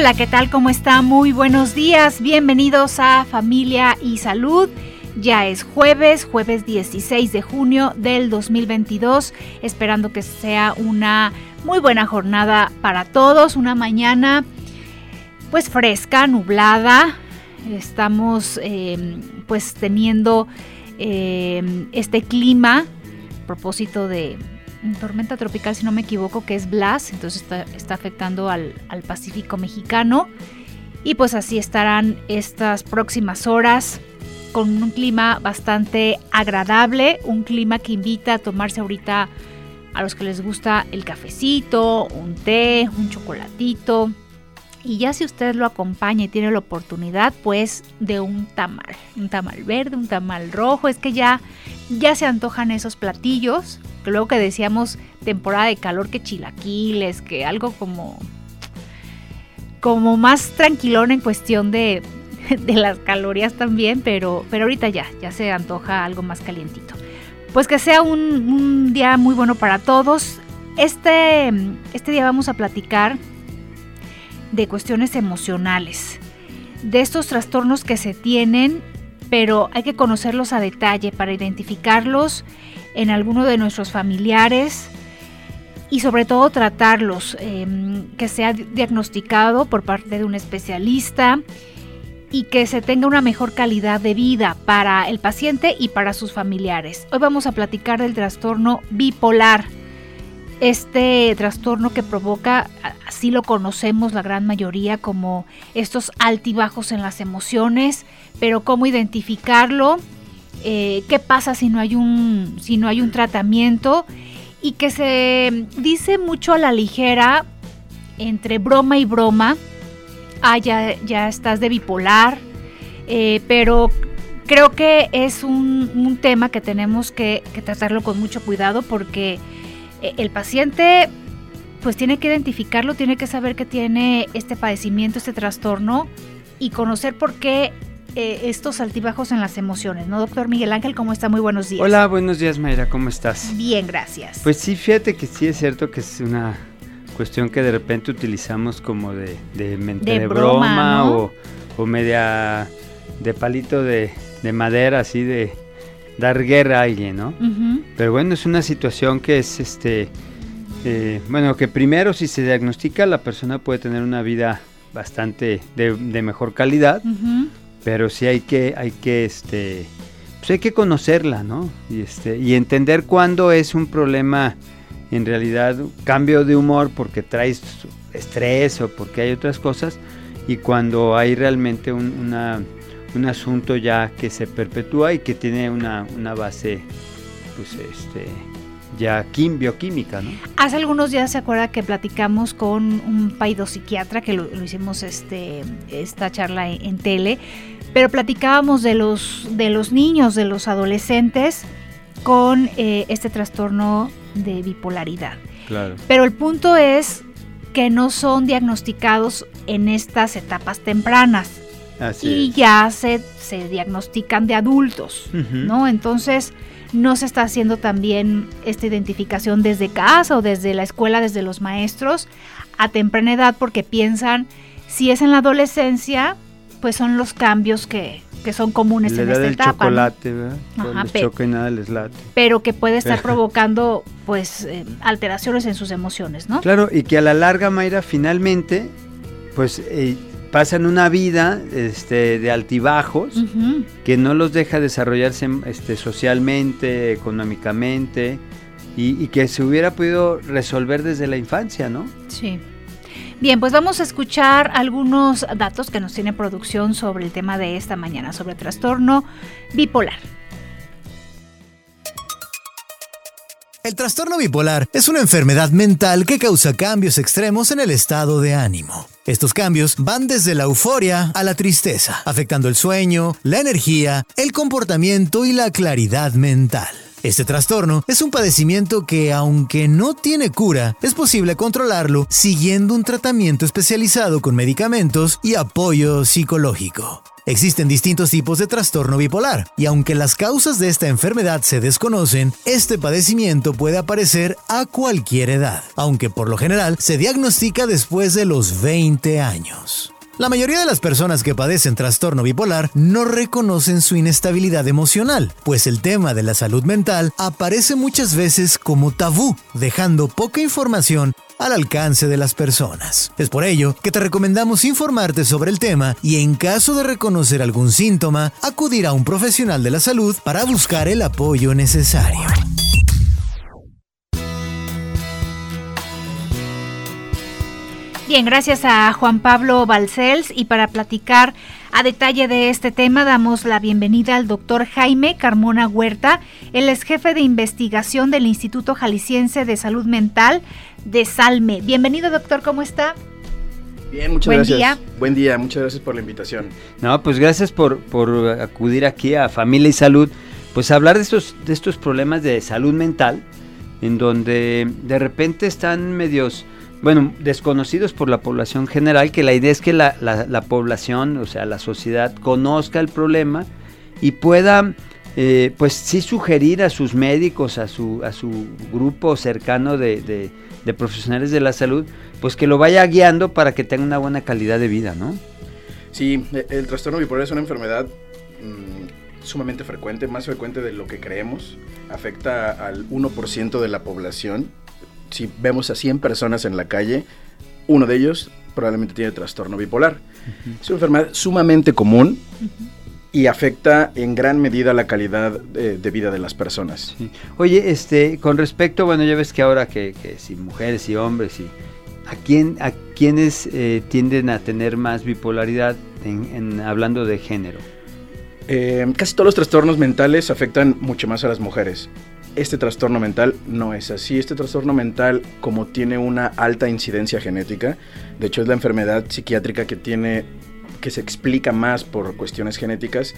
Hola, ¿qué tal? ¿Cómo está? Muy buenos días. Bienvenidos a Familia y Salud. Ya es jueves, jueves 16 de junio del 2022, esperando que sea una muy buena jornada para todos, una mañana pues fresca, nublada. Estamos em, pues teniendo em, este clima a propósito de tormenta tropical, si no me equivoco, que es Blas, entonces está, afectando al, Pacífico mexicano. Y pues así estarán estas próximas horas con un clima bastante agradable, un clima que invita a tomarse ahorita a los que les gusta el cafecito, un té, un chocolatito. Y ya si usted lo acompaña y tiene la oportunidad, pues de un tamal, un tamal verde, un tamal rojo, es que ya ya se antojan esos platillos que luego que decíamos temporada de calor que chilaquiles, que algo como como más tranquilón en cuestión de, de las calorías también, pero, pero ahorita ya, ya se antoja algo más calientito. Pues que sea un, un día muy bueno para todos. Este, este día vamos a platicar de cuestiones emocionales, de estos trastornos que se tienen, pero hay que conocerlos a detalle para identificarlos en alguno de nuestros familiares y sobre todo tratarlos, em, que sea diagnosticado por parte de un especialista y que se tenga una mejor calidad de vida para el paciente y para sus familiares. Hoy vamos a platicar del trastorno bipolar. Este trastorno que provoca, así lo conocemos la gran mayoría, como estos altibajos en las emociones, pero cómo identificarlo, eh, qué pasa si no hay un, si no hay un tratamiento y que se dice mucho a la ligera entre broma y broma, ah, ya, estás de bipolar, eh, pero creo que es un, tema que tenemos que, tratarlo con mucho cuidado porque el paciente pues tiene que identificarlo, tiene que saber que tiene este padecimiento, este trastorno y conocer por qué eh, estos altibajos en las emociones, ¿no, doctor Miguel Ángel? ¿Cómo está? Muy buenos días. Hola, buenos días, Mayra, ¿cómo estás? Bien, gracias. Pues sí, fíjate que sí es cierto que es una cuestión que de repente utilizamos como de, de mente de, broma, o, media de palito de, madera, así de dar guerra a alguien, ¿no? Pero bueno, es una situación que es este. Eh, bueno, que primero si se diagnostica la persona puede tener una vida bastante de, mejor calidad, pero sí hay que, hay que, este, pues hay que conocerla, ¿no? Y, este, y entender cuándo es un problema, en realidad, cambio de humor porque traes estrés o porque hay otras cosas, y cuando hay realmente un, una, un asunto ya que se perpetúa y que tiene una, una base, pues, este, ya bioquímica, ¿no? Hace algunos días se acuerda que platicamos con un paidopsiquiatra que lo, hicimos este esta charla en, tele, pero platicábamos de los de los niños, de los adolescentes con eh, este trastorno de bipolaridad. Claro. Pero el punto es que no son diagnosticados en estas etapas tempranas. Así y ya se, se diagnostican de adultos, ¿no? Entonces, no se está haciendo también esta identificación desde casa o desde la escuela, desde los maestros, a temprana edad, porque piensan, si es en la adolescencia, pues son los cambios que, son comunes en esta etapa. chocolate, ¿verdad? Ajá, nada les late. Pero que puede estar provocando, pues, eh, alteraciones en sus emociones, ¿no? Claro, y que a la larga, Mayra, finalmente, pues... Eh, pasan una vida este, de altibajos que no los deja desarrollarse este, socialmente, económicamente y, que se hubiera podido resolver desde la infancia, ¿no? Sí. Bien, pues vamos a escuchar algunos datos que nos tiene producción sobre el tema de esta mañana, sobre trastorno bipolar. El trastorno bipolar es una enfermedad mental que causa cambios extremos en el estado de ánimo. Estos cambios van desde la euforia a la tristeza, afectando el sueño, la energía, el comportamiento y la claridad mental. Este trastorno es un padecimiento que, aunque no tiene cura, es posible controlarlo siguiendo un tratamiento especializado con medicamentos y apoyo psicológico. Existen distintos tipos de trastorno bipolar, y aunque las causas de esta enfermedad se desconocen, este padecimiento puede aparecer a cualquier edad, aunque por lo general se diagnostica después de los 20 años. La mayoría de las personas que padecen trastorno bipolar no reconocen su inestabilidad emocional, pues el tema de la salud mental aparece muchas veces como tabú, dejando poca información al alcance de las personas. Es por ello que te recomendamos informarte sobre el tema y en caso de reconocer algún síntoma, acudir a un profesional de la salud para buscar el apoyo necesario. Bien, gracias a Juan Pablo Balcells y para platicar a detalle de este tema damos la bienvenida al doctor Jaime Carmona Huerta. Él es jefe de investigación del Instituto Jalisciense de Salud Mental de Salme. Bienvenido doctor, ¿cómo está? Bien, muchas gracias. Día. Buen día, muchas gracias por la invitación. No, pues gracias por, por acudir aquí a Familia y Salud, pues a hablar de estos, de estos problemas de salud mental, en donde de repente están medios bueno, desconocidos por la población general, que la idea es que la, la, población, o sea, la sociedad, conozca el problema y pueda, eh, pues sí sugerir a sus médicos, a su, a su grupo cercano de, de, profesionales de la salud, pues que lo vaya guiando para que tenga una buena calidad de vida, ¿no? Sí, e, el trastorno bipolar es una enfermedad mm, sumamente frecuente, más frecuente de lo que creemos, afecta al 1% de la población si vemos a 100 personas en la calle, uno de ellos probablemente tiene trastorno bipolar. Es una enfermedad sumamente común y afecta en gran medida la calidad de, vida de las personas. Oye, este, con respecto, bueno, ya ves que ahora que, si mujeres y hombres y a quién, a quiénes eh, tienden a tener más bipolaridad en, hablando de género. Eh, casi todos los trastornos mentales afectan mucho más a las mujeres este trastorno mental no es así. Este trastorno mental, como tiene una alta incidencia genética, de hecho es la enfermedad psiquiátrica que tiene que se explica más por cuestiones genéticas,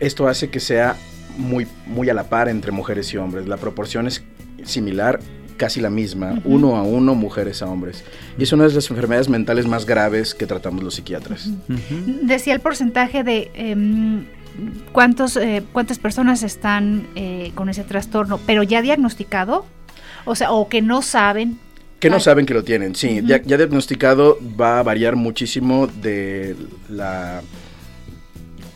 esto hace que sea muy, muy a la par entre mujeres y hombres. La proporción es similar, casi la misma, uno a uno, mujeres a hombres. Y es una de las enfermedades mentales más graves que tratamos los psiquiatras. Decía el porcentaje de... Em, cuántos, eh, cuántas personas están eh, con ese trastorno, pero ya diagnosticado, o sea, o que no saben. Que no saben que lo tienen, sí. ya diagnosticado va a variar muchísimo de la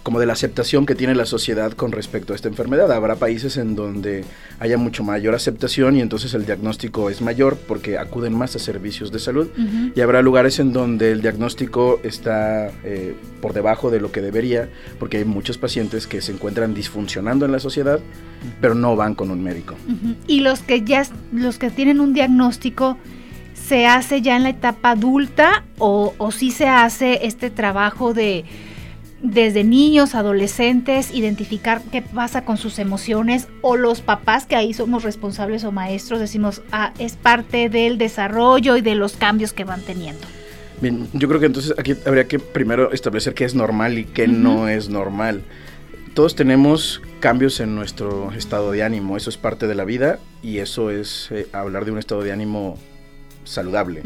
como de la aceptación que tiene la sociedad con respecto a esta enfermedad. Habrá países en donde haya mucho mayor aceptación y entonces el diagnóstico es mayor porque acuden más a servicios de salud y habrá lugares en donde el diagnóstico está eh, por debajo de lo que debería porque hay muchos pacientes que se encuentran disfuncionando en la sociedad pero no van con un médico. Y los que ya los que tienen un diagnóstico se hace ya en la etapa adulta o, o sí se hace este trabajo de desde niños, adolescentes, identificar qué pasa con sus emociones o los papás que ahí somos responsables o maestros, decimos, ah, es parte del desarrollo y de los cambios que van teniendo. Bien, yo creo que entonces aquí habría que primero establecer qué es normal y qué no es normal. Todos tenemos cambios en nuestro estado de ánimo, eso es parte de la vida y eso es eh, hablar de un estado de ánimo saludable.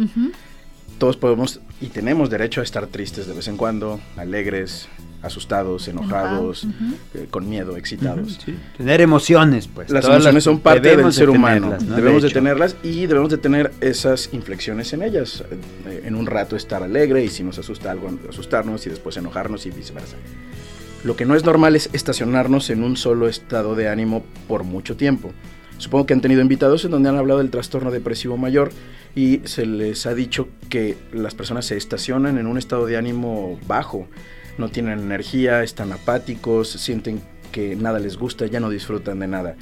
Todos podemos y tenemos derecho a estar tristes de vez en cuando, alegres, asustados, enojados, eh, con miedo, excitados. Tener emociones, pues. Las emociones son parte del ser humano. Debemos de, tenerlas y debemos de tener esas inflexiones en ellas. Eh, en un rato estar alegre y si nos asusta algo, asustarnos y después enojarnos y viceversa. Lo que no es normal es estacionarnos en un solo estado de ánimo por mucho tiempo. Supongo que han tenido invitados en donde han hablado del trastorno depresivo mayor y se les ha dicho que las personas se estacionan en un estado de ánimo bajo no tienen energía, están apáticos, sienten que nada les gusta, ya no disfrutan de nada.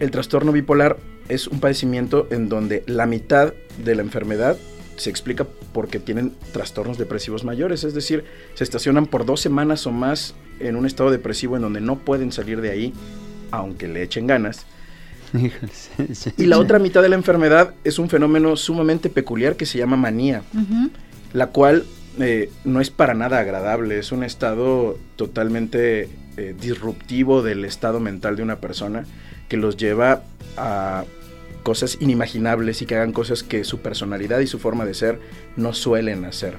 El trastorno bipolar es un padecimiento en donde la mitad de la enfermedad se explica porque tienen trastornos depresivos mayores, es decir, se estacionan por dos semanas o más en un estado depresivo en donde no pueden salir de ahí, aunque le echen ganas. Y la otra mitad de la enfermedad es un fenómeno sumamente peculiar que se llama manía, la cual eh, no es para nada agradable, es un estado totalmente eh, disruptivo del estado mental de una persona que los lleva a cosas inimaginables y que hagan cosas que su personalidad y su forma de ser no suelen hacer.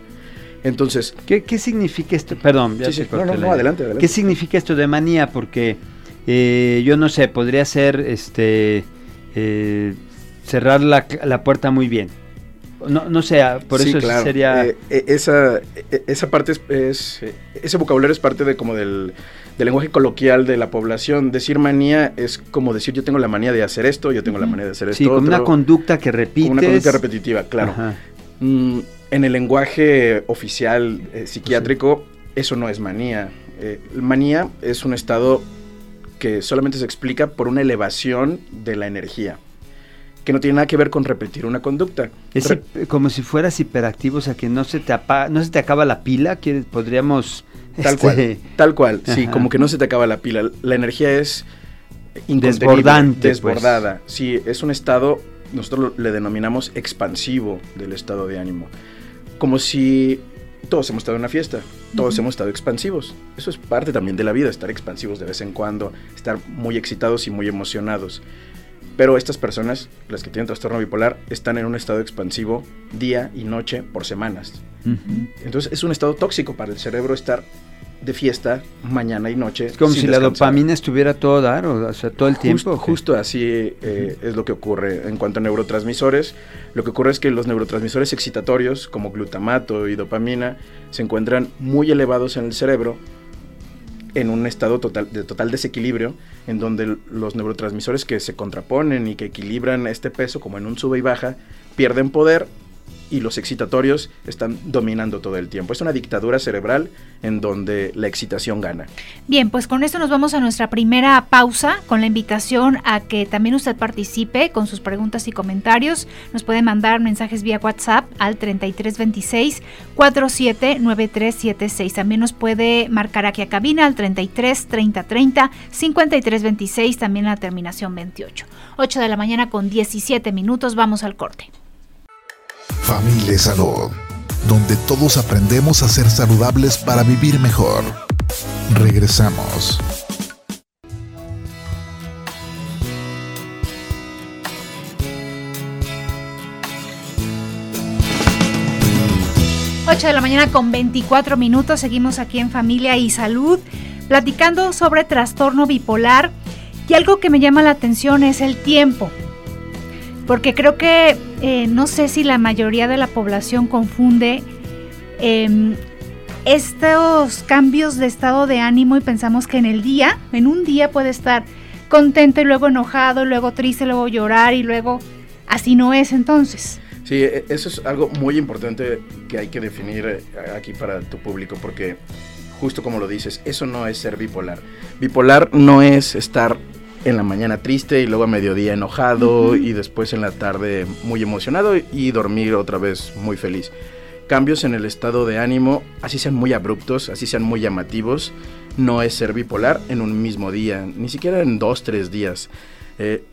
Entonces, ¿qué, significa esto? Perdón, ya sí, no, no, no, adelante, adelante. ¿Qué significa esto de manía? Porque eh, yo no sé, podría ser este eh, cerrar la, la, puerta muy bien. No, no sé, por eso sería... Eh, esa, esa parte es, Ese vocabulario es parte de como del, del, lenguaje coloquial de la población. Decir manía es como decir yo tengo la manía de hacer esto, yo tengo la manía de hacer esto. Sí, como una conducta que repites. una conducta repetitiva, claro. Mm, en el lenguaje oficial psiquiátrico, eso no es manía. manía es un estado que solamente se explica por una elevación de la energía, que no tiene nada que ver con repetir una conducta. Es como si fueras hiperactivo, o sea, que no se te, no se te acaba la pila, que podríamos... Tal cual, este, tal cual, sí, como que no se te acaba la pila. La energía es desbordante. Pues. Desbordada. Sí, es un estado, nosotros le denominamos expansivo del estado de ánimo. Como si todos hemos estado en una fiesta, todos hemos estado expansivos. Eso es parte también de la vida, estar expansivos de vez en cuando, estar muy excitados y muy emocionados. Pero estas personas, las que tienen trastorno bipolar, están en un estado expansivo día y noche por semanas. Entonces es un estado tóxico para el cerebro estar de fiesta mañana y noche. Es como si la dopamina estuviera todo dar, o sea, todo el tiempo. Justo, así eh, es lo que ocurre. En cuanto a neurotransmisores, lo que ocurre es que los neurotransmisores excitatorios, como glutamato y dopamina, se encuentran muy elevados en el cerebro en un estado total, de total desequilibrio, en donde los neurotransmisores que se contraponen y que equilibran este peso, como en un sube y baja, pierden poder y los excitatorios están dominando todo el tiempo. Es una dictadura cerebral en donde la excitación gana. Bien, pues con esto nos vamos a nuestra primera pausa con la invitación a que también usted participe con sus preguntas y comentarios. Nos puede mandar mensajes vía WhatsApp al 3326 479376. También nos puede marcar aquí a cabina al 33 30 30 5326, también la terminación 28. 8 de la mañana con 17 minutos, vamos al corte. Familia y Salud, donde todos aprendemos a ser saludables para vivir mejor. Regresamos. de la mañana con 24 minutos. Seguimos aquí en Familia y Salud, platicando sobre trastorno bipolar. Y algo que me llama la atención es el tiempo porque creo que eh, no sé si la mayoría de la población confunde em, estos cambios de estado de ánimo y pensamos que en el día, en un día puede estar contento y luego enojado, luego triste, luego llorar y luego así no es entonces. Sí, e, eso es algo muy importante que hay que definir eh, aquí para tu público porque justo como lo dices, eso no es ser bipolar. Bipolar no es estar en la mañana triste y luego a mediodía enojado y después en la tarde muy emocionado y dormir otra vez muy feliz. Cambios en el estado de ánimo, así sean muy abruptos, así sean muy llamativos, no es ser bipolar en un mismo día, ni siquiera en dos, tres días. Eh,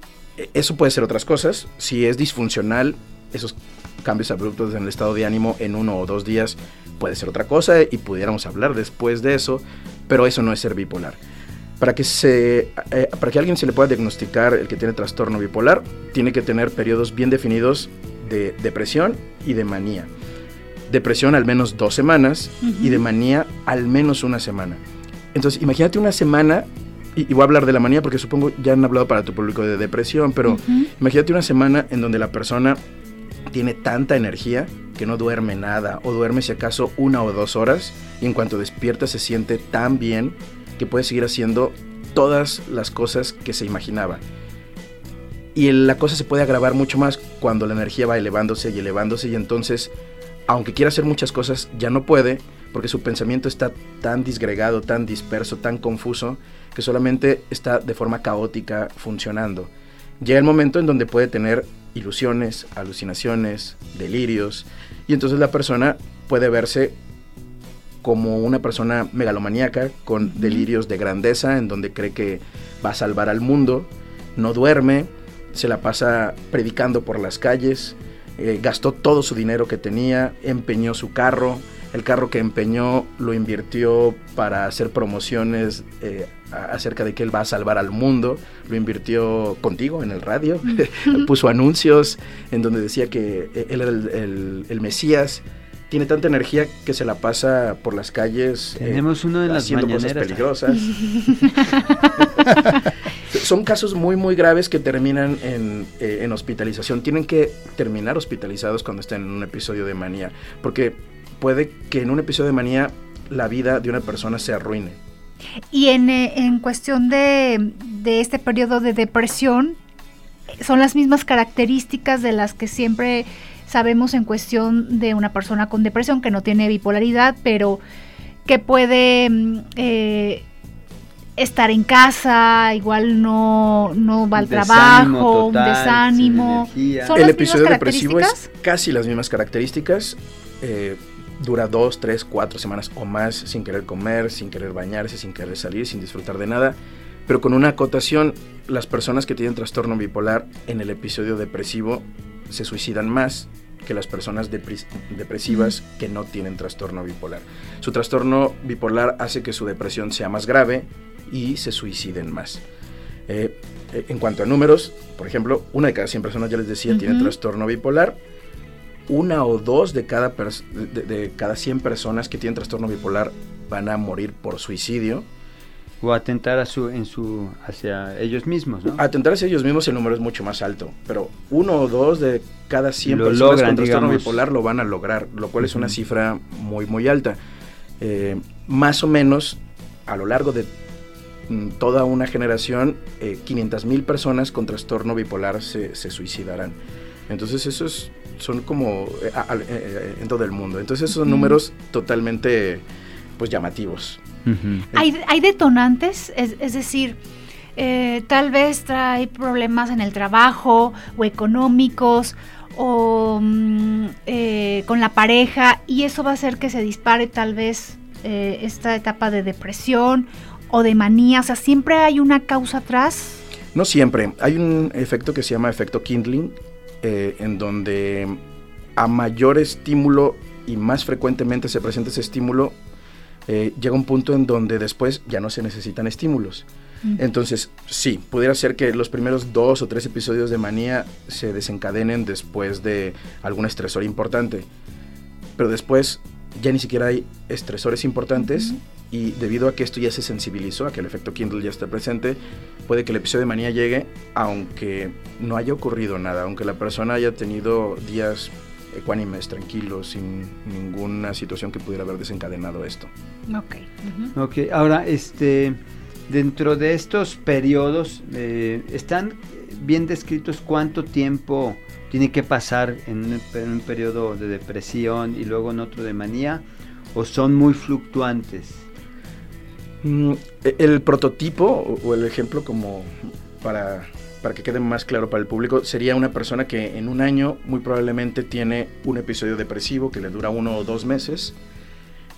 eso puede ser otras cosas. Si es disfuncional, esos cambios abruptos en el estado de ánimo en uno o dos días puede ser otra cosa y pudiéramos hablar después de eso, pero eso no es ser bipolar para que, se, eh, para que alguien se le pueda diagnosticar el que tiene trastorno bipolar, tiene que tener periodos bien definidos de depresión y de manía. Depresión al menos dos semanas y de manía al menos una semana. Entonces, imagínate una semana, y, voy a hablar de la manía porque supongo ya han hablado para tu público de depresión, pero imagínate una semana en donde la persona tiene tanta energía que no duerme nada o duerme si acaso una o dos horas y en cuanto despierta se siente tan bien que puede seguir haciendo todas las cosas que se imaginaba. Y la cosa se puede agravar mucho más cuando la energía va elevándose y elevándose y entonces, aunque quiera hacer muchas cosas, ya no puede porque su pensamiento está tan disgregado, tan disperso, tan confuso, que solamente está de forma caótica funcionando. Llega el momento en donde puede tener ilusiones, alucinaciones, delirios, y entonces la persona puede verse como una persona megalomaníaca con delirios de grandeza en donde cree que va a salvar al mundo, no duerme, se la pasa predicando por las calles, eh, gastó todo su dinero que tenía, empeñó su carro, el carro que empeñó lo invirtió para hacer promociones eh, acerca de que él va a salvar al mundo, lo invirtió contigo en el radio, puso anuncios en donde decía que eh, él era el, Mesías, tiene tanta energía que se la pasa por las calles. Eh, Tenemos uno de las haciendo cosas peligrosas. Son casos muy, muy graves que terminan en, en, hospitalización. Tienen que terminar hospitalizados cuando estén en un episodio de manía. Porque puede que en un episodio de manía la vida de una persona se arruine. Y en, eh, en cuestión de, de, este periodo de depresión, son las mismas características de las que siempre sabemos en cuestión de una persona con depresión que no tiene bipolaridad, pero que puede mm, eh, estar en casa, igual no, no va al trabajo, un desánimo. El episodio depresivo es casi las mismas características. Eh, dura dos, tres, cuatro semanas o más sin querer comer, sin querer bañarse, sin querer salir, sin disfrutar de nada. Pero con una acotación, las personas que tienen trastorno bipolar en el episodio depresivo se suicidan más que las personas depresivas que no tienen trastorno bipolar. Su trastorno bipolar hace que su depresión sea más grave y se suiciden más. Eh, eh, en cuanto a números, por ejemplo, una de cada 100 personas, ya les decía, tiene trastorno bipolar una o dos de cada, de, cada 100 personas que tienen trastorno bipolar van a morir por suicidio. O atentar a su, en su, hacia ellos mismos, ¿no? Atentar hacia ellos mismos el número es mucho más alto, pero uno o dos de cada 100 personas con trastorno bipolar lo van a lograr, lo cual es una cifra muy, muy alta. Eh, más o menos, a lo largo de mm, toda una generación, eh, 500 mil personas con trastorno bipolar se, se suicidarán. Entonces eso es son como eh, eh, en todo el mundo. Entonces esos son números totalmente pues llamativos. ¿Hay, detonantes, es, decir, eh, tal vez trae problemas en el trabajo o económicos o mm, con la pareja y eso va a hacer que se dispare tal vez esta etapa de depresión o de manía. O sea, siempre hay una causa atrás. No siempre. Hay un efecto que se llama efecto Kindling, eh, en donde a mayor estímulo y más frecuentemente se presenta ese estímulo, eh, llega un punto en donde después ya no se necesitan estímulos. Entonces, sí, pudiera ser que los primeros dos o tres episodios de manía se desencadenen después de algún estresor importante, pero después ya ni siquiera hay estresores importantes y debido a que esto ya se sensibilizó, a que el efecto Kindle ya está presente, puede que el episodio de manía llegue aunque no haya ocurrido nada, aunque la persona haya tenido días ecuánimes, tranquilos, sin ninguna situación que pudiera haber desencadenado esto. Ok. Ok, ahora, este, dentro de estos periodos, eh, ¿están bien descritos cuánto tiempo tiene que pasar en un, en un periodo de depresión y luego en otro de manía? ¿O son muy fluctuantes? Mm, e, el prototipo o el ejemplo como para, para que quede más claro para el público sería una persona que en un año muy probablemente tiene un episodio depresivo que le dura uno o dos meses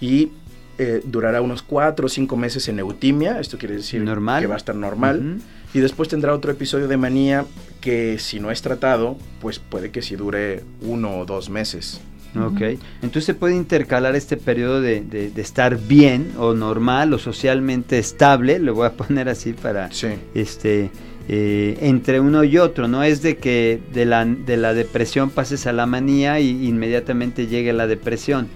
y eh, durará unos cuatro o cinco meses en eutimia, esto quiere decir normal. que va a estar normal, y después tendrá otro episodio de manía que si no es tratado, pues puede que si dure uno o dos meses. Ok, entonces se puede intercalar este periodo de, estar bien o normal o socialmente estable, lo voy a poner así para este eh, entre uno y otro, no es de que de la, de la depresión pases a la manía y inmediatamente llegue la depresión.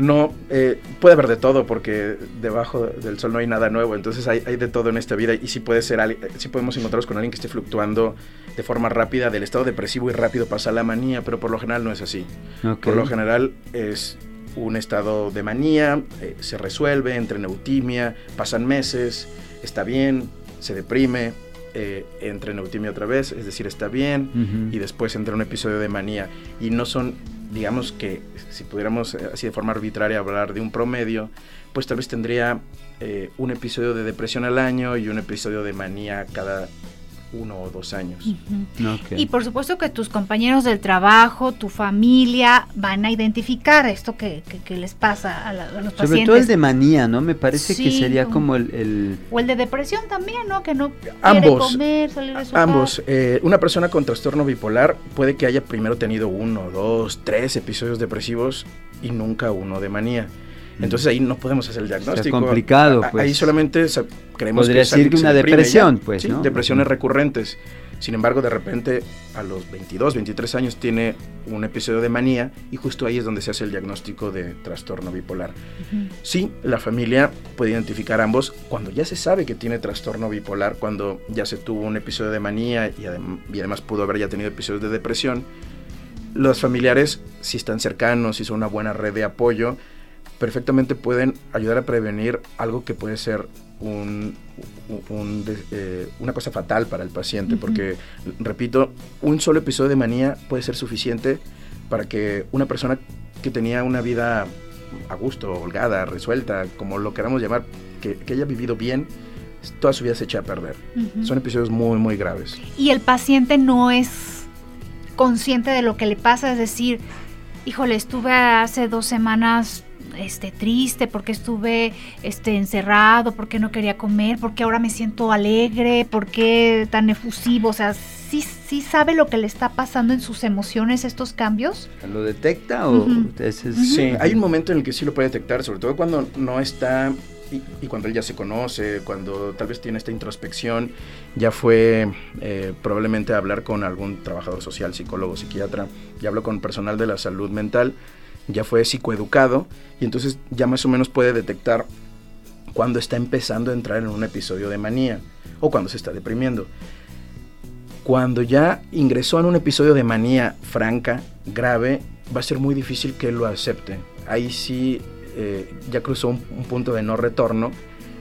No, eh, puede haber de todo porque debajo del sol no hay nada nuevo, entonces hay, de todo en esta vida y sí puede ser, sí podemos encontrarnos con alguien que esté fluctuando de forma rápida del estado depresivo y rápido pasa a la manía, pero por lo general no es así. Por lo general es un estado de manía, eh, se resuelve, entra en eutimia, pasan meses, está bien, se deprime, eh, entra en eutimia otra vez, es decir, está bien, y después entra un episodio de manía. Y no son digamos que si pudiéramos eh, así de forma arbitraria hablar de un promedio, pues tal vez tendría eh, un episodio de depresión al año y un episodio de manía cada uno o dos años. Y por supuesto que tus compañeros del trabajo, tu familia, van a identificar esto que, les pasa a, los pacientes. Sobre todo el de manía, ¿no? Me parece que sería como, el, O el de depresión también, ¿no? Que no ambos, quiere comer, salir de su Ambos. Eh, una persona con trastorno bipolar puede que haya primero tenido uno, dos, tres episodios depresivos y nunca uno de manía. Entonces ahí no podemos hacer el diagnóstico. Es complicado, pues. Ahí solamente creemos Podría que decir que una depresión, pues, ¿no? depresiones recurrentes. Sin embargo, de repente a los 22, 23 años tiene un episodio de manía y justo ahí es donde se hace el diagnóstico de trastorno bipolar. Sí, la familia puede identificar ambos cuando ya se sabe que tiene trastorno bipolar, cuando ya se tuvo un episodio de manía y, y además pudo haber ya tenido episodios de depresión. Los familiares, si están cercanos, si son una buena red de apoyo, perfectamente pueden ayudar a prevenir algo que puede ser un, eh, una cosa fatal para el paciente, porque, repito, un solo episodio de manía puede ser suficiente para que una persona que tenía una vida a gusto, holgada, resuelta, como lo queramos llamar, que, haya vivido bien, toda su vida se echa a perder. Son episodios muy, muy graves. Y el paciente no es consciente de lo que le pasa, es decir, híjole, estuve hace dos semanas este, triste, porque estuve este, encerrado, porque no quería comer, porque ahora me siento alegre, porque tan efusivo, o sea, ¿sí, sí sabe lo que le está pasando en sus emociones estos cambios? ¿Lo detecta o...? Sí, hay un momento en el que sí lo puede detectar, sobre todo cuando no está y, cuando él ya se conoce, cuando tal vez tiene esta introspección, ya fue eh, probablemente a hablar con algún trabajador social, psicólogo, psiquiatra, ya habló con personal de la salud mental ya fue psicoeducado y entonces ya más o menos puede detectar cuando está empezando a entrar en un episodio de manía o cuando se está deprimiendo. Cuando ya ingresó en un episodio de manía franca, grave, va a ser muy difícil que él lo acepte. Ahí sí eh, ya cruzó un, punto de no retorno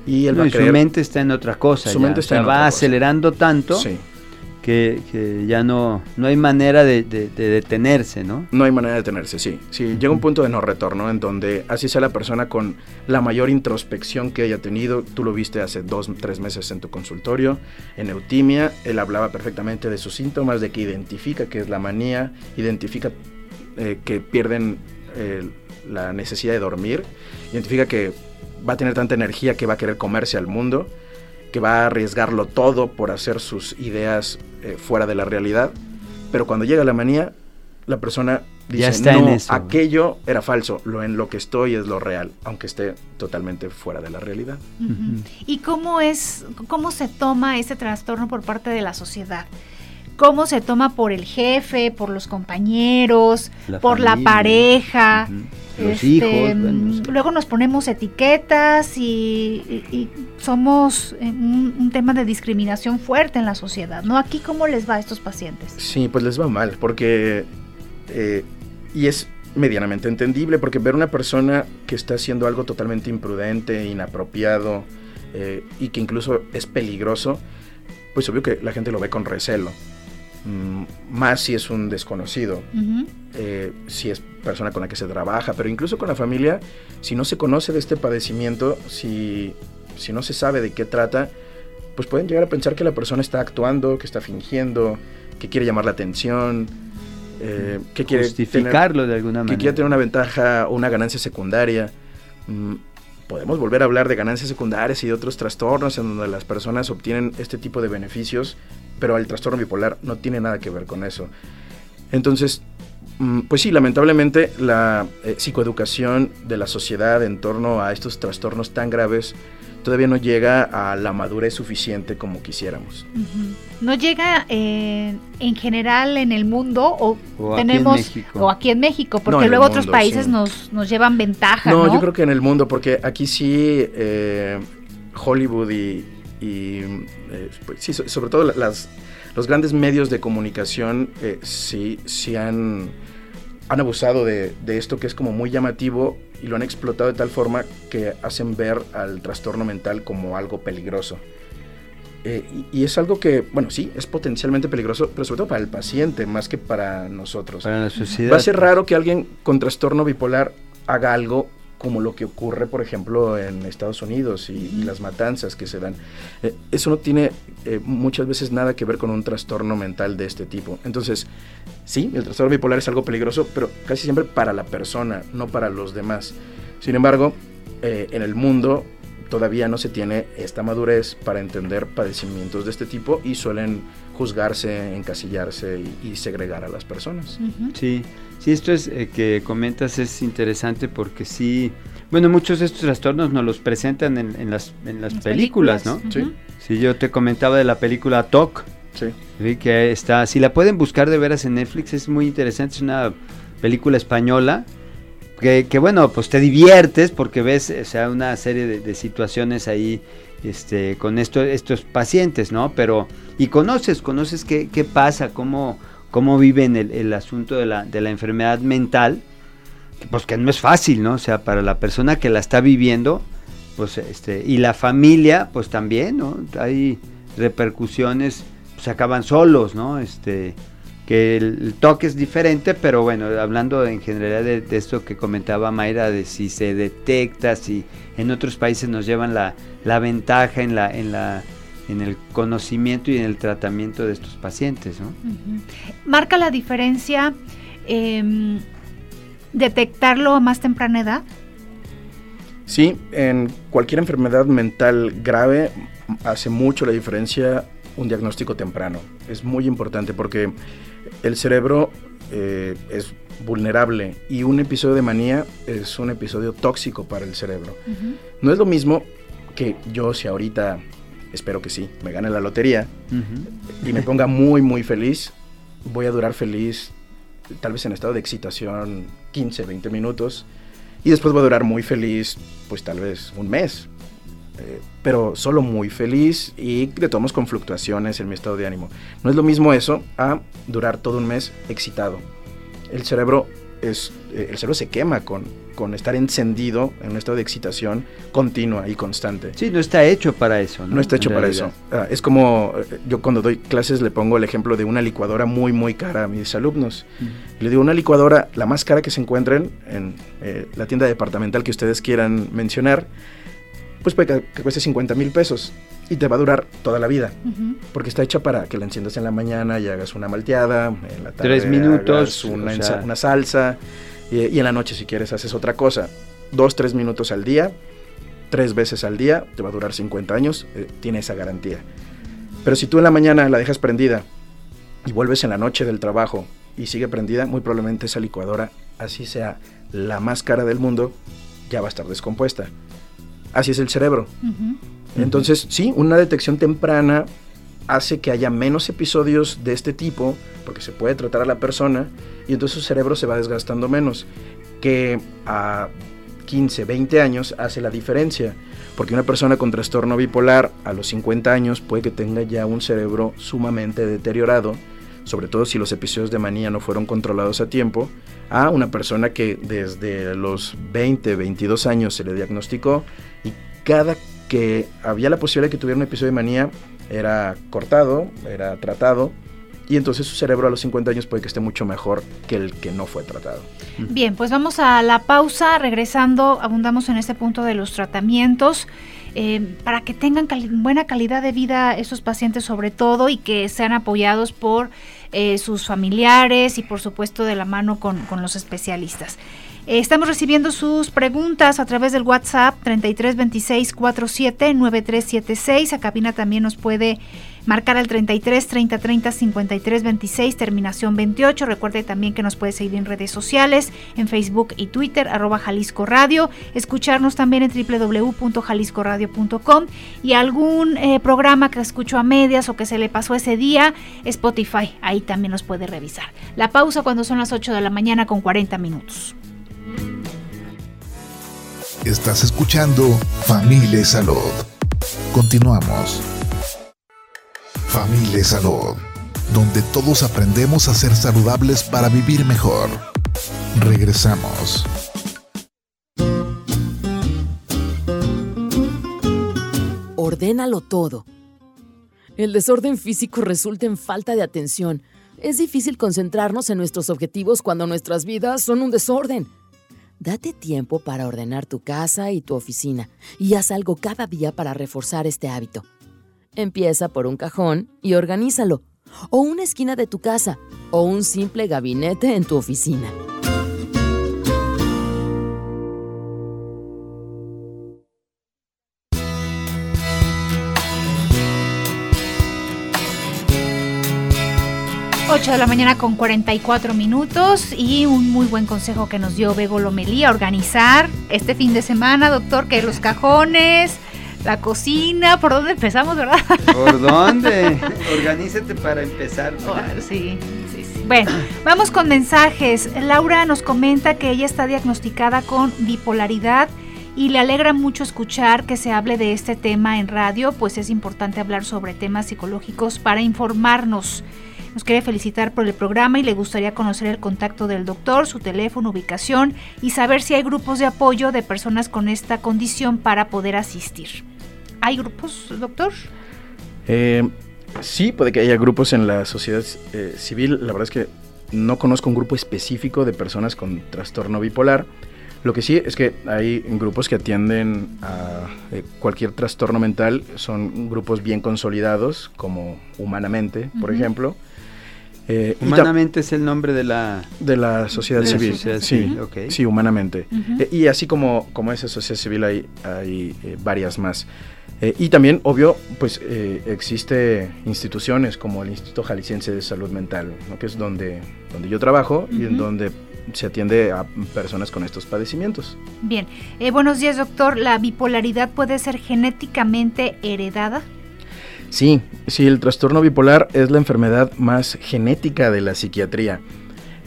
y él va a Su mente está en otra cosa. Su mente está va acelerando tanto. Sí que, ya no, no hay manera de, detenerse, ¿no? No hay manera de detenerse, sí. sí Llega un punto de no retorno en donde así sea la persona con la mayor introspección que haya tenido. Tú lo viste hace dos, tres meses en tu consultorio, en Eutimia. Él hablaba perfectamente de sus síntomas, de que identifica que es la manía, identifica eh, que pierden eh, la necesidad de dormir, identifica que va a tener tanta energía que va a querer comerse al mundo que va a arriesgarlo todo por hacer sus ideas eh, fuera de la realidad, pero cuando llega la manía, la persona dice, no, aquello era falso, lo en lo que estoy es lo real, aunque esté totalmente fuera de la realidad. ¿Y cómo es, cómo se toma ese trastorno por parte de la sociedad? Cómo se toma por el jefe, por los compañeros, por la pareja. Los este, hijos. luego nos ponemos etiquetas y, somos un, tema de discriminación fuerte en la sociedad, ¿no? Aquí, ¿cómo les va a estos pacientes? Sí, pues les va mal, porque. Eh, y es medianamente entendible, porque ver una persona que está haciendo algo totalmente imprudente, inapropiado eh, y que incluso es peligroso, pues obvio que la gente lo ve con recelo. Mm, más si es un desconocido, eh, si es persona con la que se trabaja, pero incluso con la familia, si no se conoce de este padecimiento, si, si no se sabe de qué trata, pues pueden llegar a pensar que la persona está actuando, que está fingiendo, que quiere llamar la atención, eh, que quiere justificarlo de alguna manera, que quiere tener una ventaja o una ganancia secundaria. Mm, podemos volver a hablar de ganancias secundarias y de otros trastornos en donde las personas obtienen este tipo de beneficios pero el trastorno bipolar no tiene nada que ver con eso. Entonces, mm, pues sí, lamentablemente la eh, psicoeducación de la sociedad en torno a estos trastornos tan graves todavía no llega a la madurez suficiente como quisiéramos. No llega eh, en general en el mundo o, tenemos aquí o aquí en México, porque luego otros países nos, nos, llevan ventaja. No, yo creo que en el mundo, porque aquí sí eh, Hollywood y, y eh, pues, sí, sobre todo las, los grandes medios de comunicación eh, sí, sí han, han abusado de, esto que es como muy llamativo y lo han explotado de tal forma que hacen ver al trastorno mental como algo peligroso. Eh, y, es algo que, bueno, sí, es potencialmente peligroso, pero sobre todo para el paciente, más que para nosotros. Para la sociedad. Va a ser raro que alguien con trastorno bipolar haga algo como lo que ocurre, por ejemplo, en Estados Unidos y, las matanzas que se dan. Eh, eso no tiene eh, muchas veces nada que ver con un trastorno mental de este tipo. Entonces, sí, el trastorno bipolar es algo peligroso, pero casi siempre para la persona, no para los demás. Sin embargo, eh, en el mundo todavía no se tiene esta madurez para entender padecimientos de este tipo y suelen juzgarse, encasillarse y, segregar a las personas. Sí, sí, esto es eh, que comentas es interesante porque sí, bueno, muchos de estos trastornos nos los presentan en, las, en las, películas, ¿no? Sí. Sí, yo te comentaba de la película Talk. Sí. Que está, si la pueden buscar de veras en Netflix, es muy interesante, es una película española que, bueno, pues te diviertes porque ves o sea, una serie de, situaciones ahí este, con esto, estos pacientes, ¿no? Pero, y conoces, conoces qué, qué pasa, cómo, cómo viven el, el asunto de la, de la enfermedad mental, pues que no es fácil, ¿no? O sea, para la persona que la está viviendo, pues este, y la familia, pues también, ¿no? Hay repercusiones, pues acaban solos, ¿no? Este, que el, toque es diferente, pero bueno, hablando en general de, esto que comentaba Mayra, de si se detecta, si en otros países nos llevan la, ventaja en la, en la en el conocimiento y en el tratamiento de estos pacientes. ¿no? ¿Marca la diferencia em, detectarlo a más temprana edad? Sí, en cualquier enfermedad mental grave hace mucho la diferencia un diagnóstico temprano. Es muy importante porque el cerebro eh, es vulnerable y un episodio de manía es un episodio tóxico para el cerebro. No es lo mismo que yo si ahorita, espero que sí, me gane la lotería y me ponga muy, muy feliz, voy a durar feliz tal vez en estado de excitación 15, 20 minutos y después voy a durar muy feliz pues tal vez un mes, eh, pero solo muy feliz y de todos con fluctuaciones en mi estado de ánimo. No es lo mismo eso a durar todo un mes excitado. El cerebro es eh, el cerebro se quema con, con estar encendido en un estado de excitación continua y constante. Sí, no está hecho para eso. No, está hecho para eso. Ah, es como eh, yo cuando doy clases le pongo el ejemplo de una licuadora muy, muy cara a mis alumnos. Le digo, una licuadora, la más cara que se encuentren en la tienda departamental que ustedes quieran mencionar, pues puede que, cueste 50 mil pesos y te va a durar toda la vida. Porque está hecha para que la enciendas en la mañana y hagas una malteada, en la tarde Tres minutos, una, una salsa y, en la noche si quieres haces otra cosa. Dos, tres minutos al día, tres veces al día, te va a durar 50 años, eh, tiene esa garantía. Pero si tú en la mañana la dejas prendida y vuelves en la noche del trabajo y sigue prendida, muy probablemente esa licuadora, así sea la más cara del mundo, ya va a estar descompuesta así es el cerebro. Entonces, sí, una detección temprana hace que haya menos episodios de este tipo, porque se puede tratar a la persona, y entonces su cerebro se va desgastando menos, que a 15, 20 años hace la diferencia, porque una persona con trastorno bipolar a los 50 años puede que tenga ya un cerebro sumamente deteriorado, sobre todo si los episodios de manía no fueron controlados a tiempo, a una persona que desde los 20, 22 años se le diagnosticó y cada que había la posibilidad de que tuviera un episodio de manía era cortado, era tratado y entonces su cerebro a los 50 años puede que esté mucho mejor que el que no fue tratado. Bien, pues vamos a la pausa, regresando, abundamos en este punto de los tratamientos. Eh, para que tengan buena calidad de vida esos pacientes sobre todo y que sean apoyados por eh, sus familiares y por supuesto de la mano con, con los especialistas. Eh, estamos recibiendo sus preguntas a través del WhatsApp 3326 47 9376. A cabina también nos puede marcar al 33 30 30 53 26, terminación 28. Recuerde también que nos puede seguir en redes sociales, en Facebook y Twitter, arroba Jalisco Radio. Escucharnos también en www.jaliscoradio.com y algún eh, programa que escuchó a medias o que se le pasó ese día, Spotify. Ahí también nos puede revisar. La pausa cuando son las 8 de la mañana con 40 minutos. Estás escuchando Familia Salud. Continuamos. Familia Salud, donde todos aprendemos a ser saludables para vivir mejor. Regresamos. Ordénalo todo. El desorden físico resulta en falta de atención. Es difícil concentrarnos en nuestros objetivos cuando nuestras vidas son un desorden. Date tiempo para ordenar tu casa y tu oficina y haz algo cada día para reforzar este hábito. Empieza por un cajón y organízalo, o una esquina de tu casa, o un simple gabinete en tu oficina. 8 de la mañana con 44 minutos y un muy buen consejo que nos dio Bego Lomelía, organizar este fin de semana, doctor, que los cajones, la cocina, ¿por dónde empezamos, verdad? ¿Por dónde? Organízate para empezar. sí, sí, sí. Bueno, vamos con mensajes. Laura nos comenta que ella está diagnosticada con bipolaridad y le alegra mucho escuchar que se hable de este tema en radio, pues es importante hablar sobre temas psicológicos para informarnos. Nos quiere felicitar por el programa y le gustaría conocer el contacto del doctor, su teléfono, ubicación y saber si hay grupos de apoyo de personas con esta condición para poder asistir. ¿Hay grupos, doctor? Eh, sí, puede que haya grupos en la sociedad eh, civil. La verdad es que no conozco un grupo específico de personas con trastorno bipolar. Lo que sí es que hay grupos que atienden a eh, cualquier trastorno mental, son grupos bien consolidados, como Humanamente, por ejemplo, eh, humanamente es el nombre de la... De la sociedad civil. sí, sí, humanamente. Eh, y así como, como esa sociedad civil hay, hay eh, varias más. Y también, obvio, pues existe instituciones como el Instituto Jalisciense de Salud Mental, que es donde, donde yo trabajo y en donde se atiende a personas con estos padecimientos. Bien, buenos días doctor. ¿La bipolaridad puede ser genéticamente heredada? Sí, sí, el trastorno bipolar es la enfermedad más genética de la psiquiatría.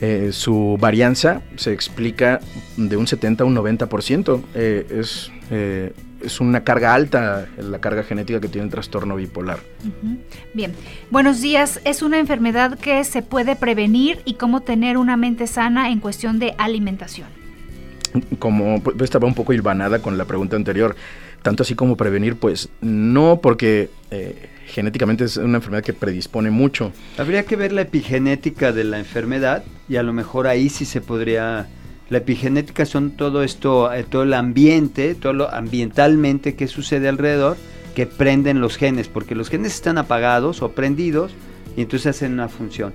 Eh, su varianza se explica de un 70 a un 90%. Eh, es, eh, es una carga alta, la carga genética que tiene el trastorno bipolar. Bien, buenos días. Es una enfermedad que se puede prevenir y cómo tener una mente sana en cuestión de alimentación. Como pues, estaba un poco hilvanada con la pregunta anterior, tanto así como prevenir, pues no, porque eh, genéticamente es una enfermedad que predispone mucho. Habría que ver la epigenética de la enfermedad y a lo mejor ahí sí se podría... La epigenética son todo esto, eh, todo el ambiente, todo lo ambientalmente que sucede alrededor, que prenden los genes, porque los genes están apagados o prendidos y entonces hacen una función.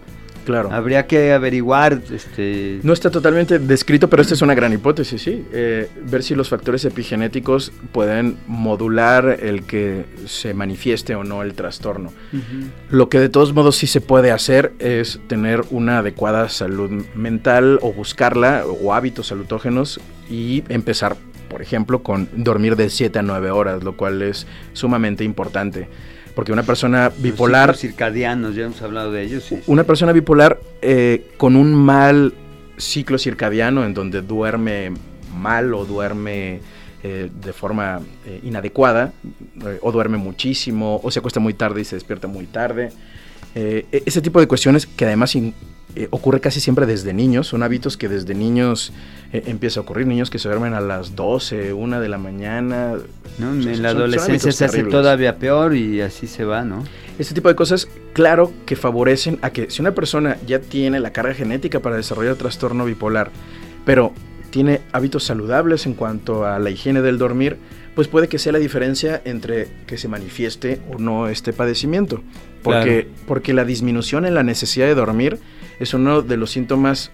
Claro. Habría que averiguar. Este... No está totalmente descrito, pero esta es una gran hipótesis, sí. Eh, ver si los factores epigenéticos pueden modular el que se manifieste o no el trastorno. Lo que de todos modos sí se puede hacer es tener una adecuada salud mental o buscarla o hábitos salutógenos y empezar, por ejemplo, con dormir de 7 a 9 horas, lo cual es sumamente importante porque una persona bipolar... Los circadianos, ya hemos hablado de ellos. una persona bipolar eh, con un mal ciclo circadiano en donde duerme mal o duerme eh, de forma eh, inadecuada, o duerme muchísimo, o se acuesta muy tarde y se despierta muy tarde. E-, ese tipo de cuestiones que además eh, ocurre casi siempre desde niños, son hábitos que desde niños eh, empieza a ocurrir, niños que se duermen a las 12, 1 de la mañana. en la adolescencia se hace todavía peor y así se va, ¿no? Este tipo de cosas, claro que favorecen a que si una persona ya tiene la carga genética para desarrollar trastorno bipolar, pero tiene hábitos saludables en cuanto a la higiene del dormir, pues puede que sea la diferencia entre que se manifieste o no este padecimiento. Porque, porque la disminución en la necesidad de dormir es uno de los síntomas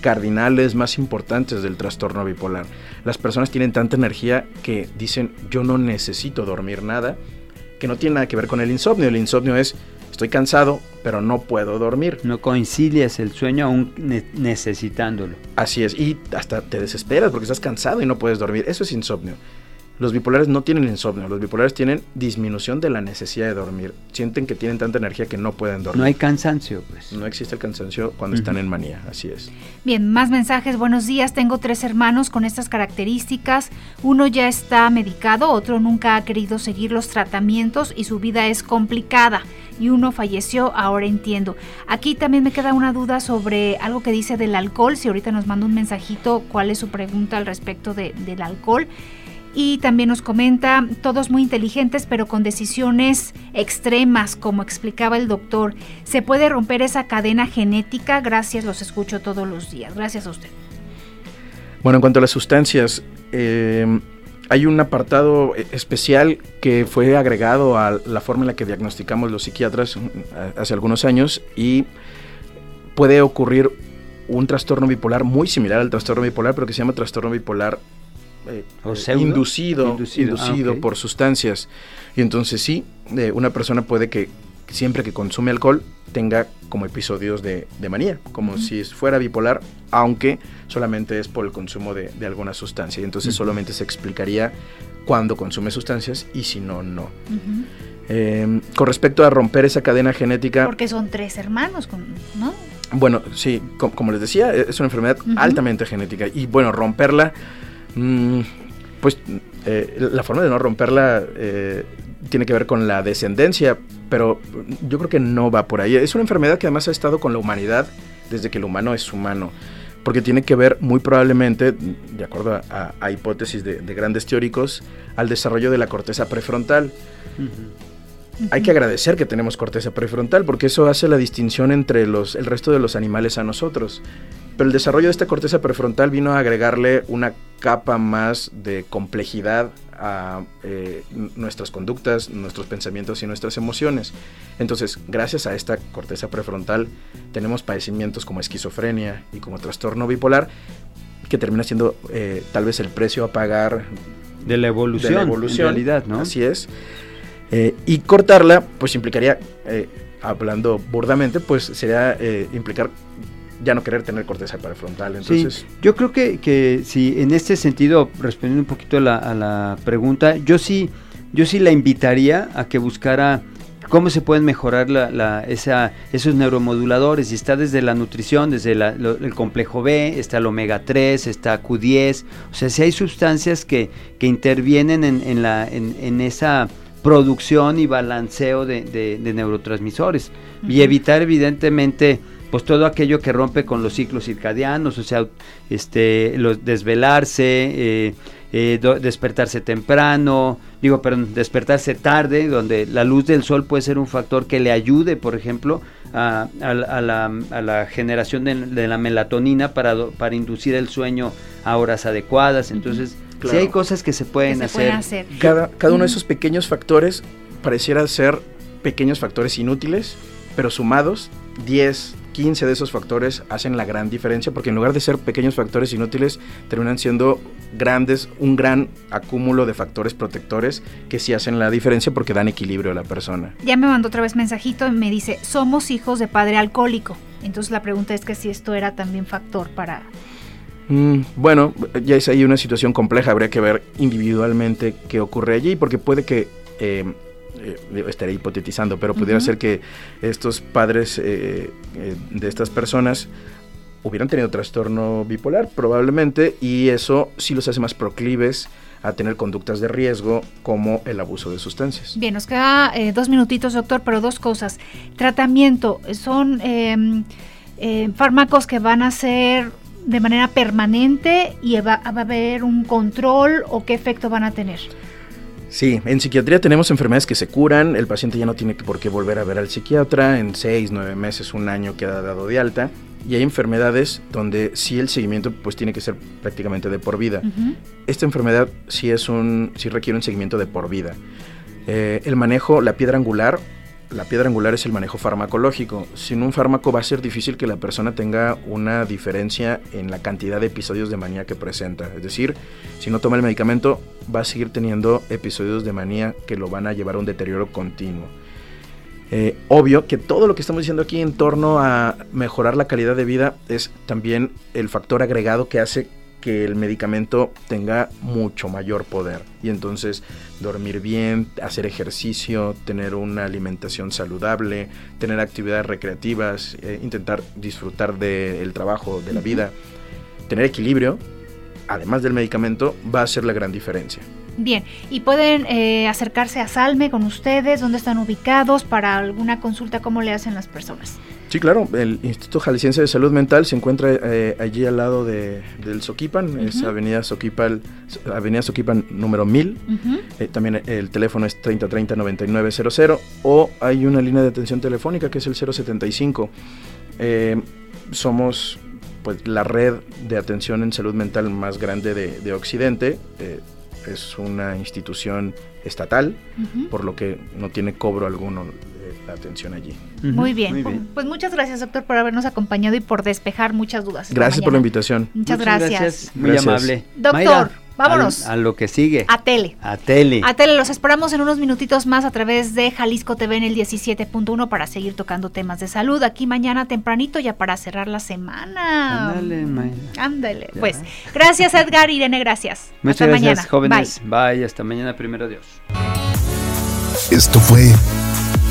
cardinales más importantes del trastorno bipolar. Las personas tienen tanta energía que dicen yo no necesito dormir nada, que no tiene nada que ver con el insomnio. El insomnio es estoy cansado, pero no puedo dormir. No concilias el sueño aún necesitándolo. Así es, y hasta te desesperas porque estás cansado y no puedes dormir. Eso es insomnio. Los bipolares no tienen insomnio, los bipolares tienen disminución de la necesidad de dormir. Sienten que tienen tanta energía que no pueden dormir. No hay cansancio, pues. No existe el cansancio cuando están en manía, así es. Bien, más mensajes. Buenos días, tengo tres hermanos con estas características. Uno ya está medicado, otro nunca ha querido seguir los tratamientos y su vida es complicada. Y uno falleció, ahora entiendo. Aquí también me queda una duda sobre algo que dice del alcohol. Si ahorita nos manda un mensajito, ¿cuál es su pregunta al respecto del alcohol? Y también nos comenta, todos muy inteligentes pero con decisiones extremas, como explicaba el doctor. ¿Se puede romper esa cadena genética? Gracias, los escucho todos los días. Gracias a usted. Bueno, en cuanto a las sustancias, eh, hay un apartado especial que fue agregado a la forma en la que diagnosticamos los psiquiatras mm, hace algunos años y puede ocurrir un trastorno bipolar muy similar al trastorno bipolar, pero que se llama trastorno bipolar eh, inducido, inducido, ah, por sustancias. Y entonces sí, eh, una persona puede que siempre que consume alcohol tenga como episodios de, manía, como si fuera bipolar, aunque solamente es por el consumo de, alguna sustancia. Y entonces solamente se explicaría cuando consume sustancias y si no, no. Em, con respecto a romper esa cadena genética... Porque son tres hermanos, ¿no? Bueno, sí, como les decía, e-, es una enfermedad altamente genética. Y bueno, romperla, pues eh, la forma de no romperla eh, tiene que ver con la descendencia, pero yo creo que no va por ahí. Es una enfermedad que además ha estado con la humanidad desde que el humano es humano, porque tiene que ver muy probablemente, de acuerdo a, hipótesis de, grandes teóricos, al desarrollo de la corteza prefrontal. Hay que agradecer que tenemos corteza prefrontal porque eso hace la distinción entre los, el resto de los animales a nosotros. Pero el desarrollo de esta corteza prefrontal vino a agregarle una capa más de complejidad a eh, nuestras conductas, nuestros pensamientos y nuestras emociones. Entonces, gracias a esta corteza prefrontal, tenemos padecimientos como esquizofrenia y como trastorno bipolar, que termina siendo eh, tal vez el precio a pagar de la evolución, de la evolución. realidad, ¿no? Así es. Eh, y cortarla, pues implicaría, eh, hablando burdamente, pues sería eh, implicar ya no querer tener corteza prefrontal. Entonces, yo creo que, que si en este sentido, respondiendo un poquito a la, pregunta, yo sí, yo sí la invitaría a que buscara cómo se pueden mejorar la, esa, esos neuromoduladores. Y está desde la nutrición, desde el complejo B, está el omega 3, está Q10. O sea, si hay sustancias que, que intervienen en, en, la, en, en esa producción y balanceo de, neurotransmisores. Y evitar evidentemente pues todo aquello que rompe con los ciclos circadianos, o sea, este, los desvelarse, eh, eh, despertarse temprano, digo, perdón, despertarse tarde, donde la luz del sol puede ser un factor que le ayude, por ejemplo, a, la, generación de, la melatonina para, para inducir el sueño a horas adecuadas. Entonces, si hay cosas que se pueden, hacer. Cada, cada uno de esos pequeños factores pareciera ser pequeños factores inútiles, pero sumados, 10, 15 de esos factores hacen la gran diferencia, porque en lugar de ser pequeños factores inútiles, terminan siendo grandes, un gran acúmulo de factores protectores que sí hacen la diferencia porque dan equilibrio a la persona. Ya me mandó otra vez mensajito y me dice, somos hijos de padre alcohólico. Entonces la pregunta es que si esto era también factor para Mm, bueno, ya es ahí una situación compleja, habría que ver individualmente qué ocurre allí, porque puede que, eh, eh estaré hipotetizando, pero pudiera ser que estos padres eh, eh, de estas personas hubieran tenido trastorno bipolar, probablemente, y eso sí los hace más proclives a tener conductas de riesgo como el abuso de sustancias. Bien, nos queda dos minutitos, doctor, pero dos cosas. Tratamiento, son em, fármacos que van a ser de manera permanente y va, a haber un control o qué efecto van a tener? Sí, en psiquiatría tenemos enfermedades que se curan, el paciente ya no tiene por qué volver a ver al psiquiatra, en seis, nueve meses, un año queda dado de alta, y hay enfermedades donde sí el seguimiento pues tiene que ser prácticamente de por vida. Esta enfermedad sí, es un, sí requiere un seguimiento de por vida. Eh, el manejo, la piedra angular la piedra angular es el manejo farmacológico. Sin un fármaco va a ser difícil que la persona tenga una diferencia en la cantidad de episodios de manía que presenta. Es decir, si no toma el medicamento, va a seguir teniendo episodios de manía que lo van a llevar a un deterioro continuo. Eh, obvio que todo lo que estamos diciendo aquí en torno a mejorar la calidad de vida es también el factor agregado que hace que el medicamento tenga mucho mayor poder. Y entonces dormir bien, hacer ejercicio, tener una alimentación saludable, tener actividades recreativas, eh, intentar disfrutar del trabajo, de la vida, tener equilibrio, además del medicamento, va a ser la gran diferencia. Bien, y pueden eh, acercarse a Salme con ustedes, dónde están ubicados para alguna consulta, cómo le hacen las personas. Sí, claro, el Instituto Jalisciense de Salud Mental se encuentra eh, allí al lado de, del Soquipan, es Avenida Soquipan, Avenida Soquipan número 1000. Eh, también el teléfono es 3030-9900 o hay una línea de atención telefónica que es el 075. somos pues la red de atención en salud mental más grande de, Occidente. Eh, es una institución estatal, por lo que no tiene cobro alguno de la atención allí. Muy, bien. Pues muchas gracias, doctor, por habernos acompañado y por despejar muchas dudas. Gracias por la invitación. Muchas, gracias. Muy amable. Doctor. Vámonos. A, lo que sigue. A tele. A tele. A tele. Los esperamos en unos minutitos más a través de Jalisco TV en el 17.1 para seguir tocando temas de salud. Aquí mañana tempranito ya para cerrar la semana. Ándale, Ándale. Pues gracias Edgar, Irene, gracias. Muchas hasta gracias, mañana. jóvenes. Bye. Hasta mañana, primero Dios. Esto fue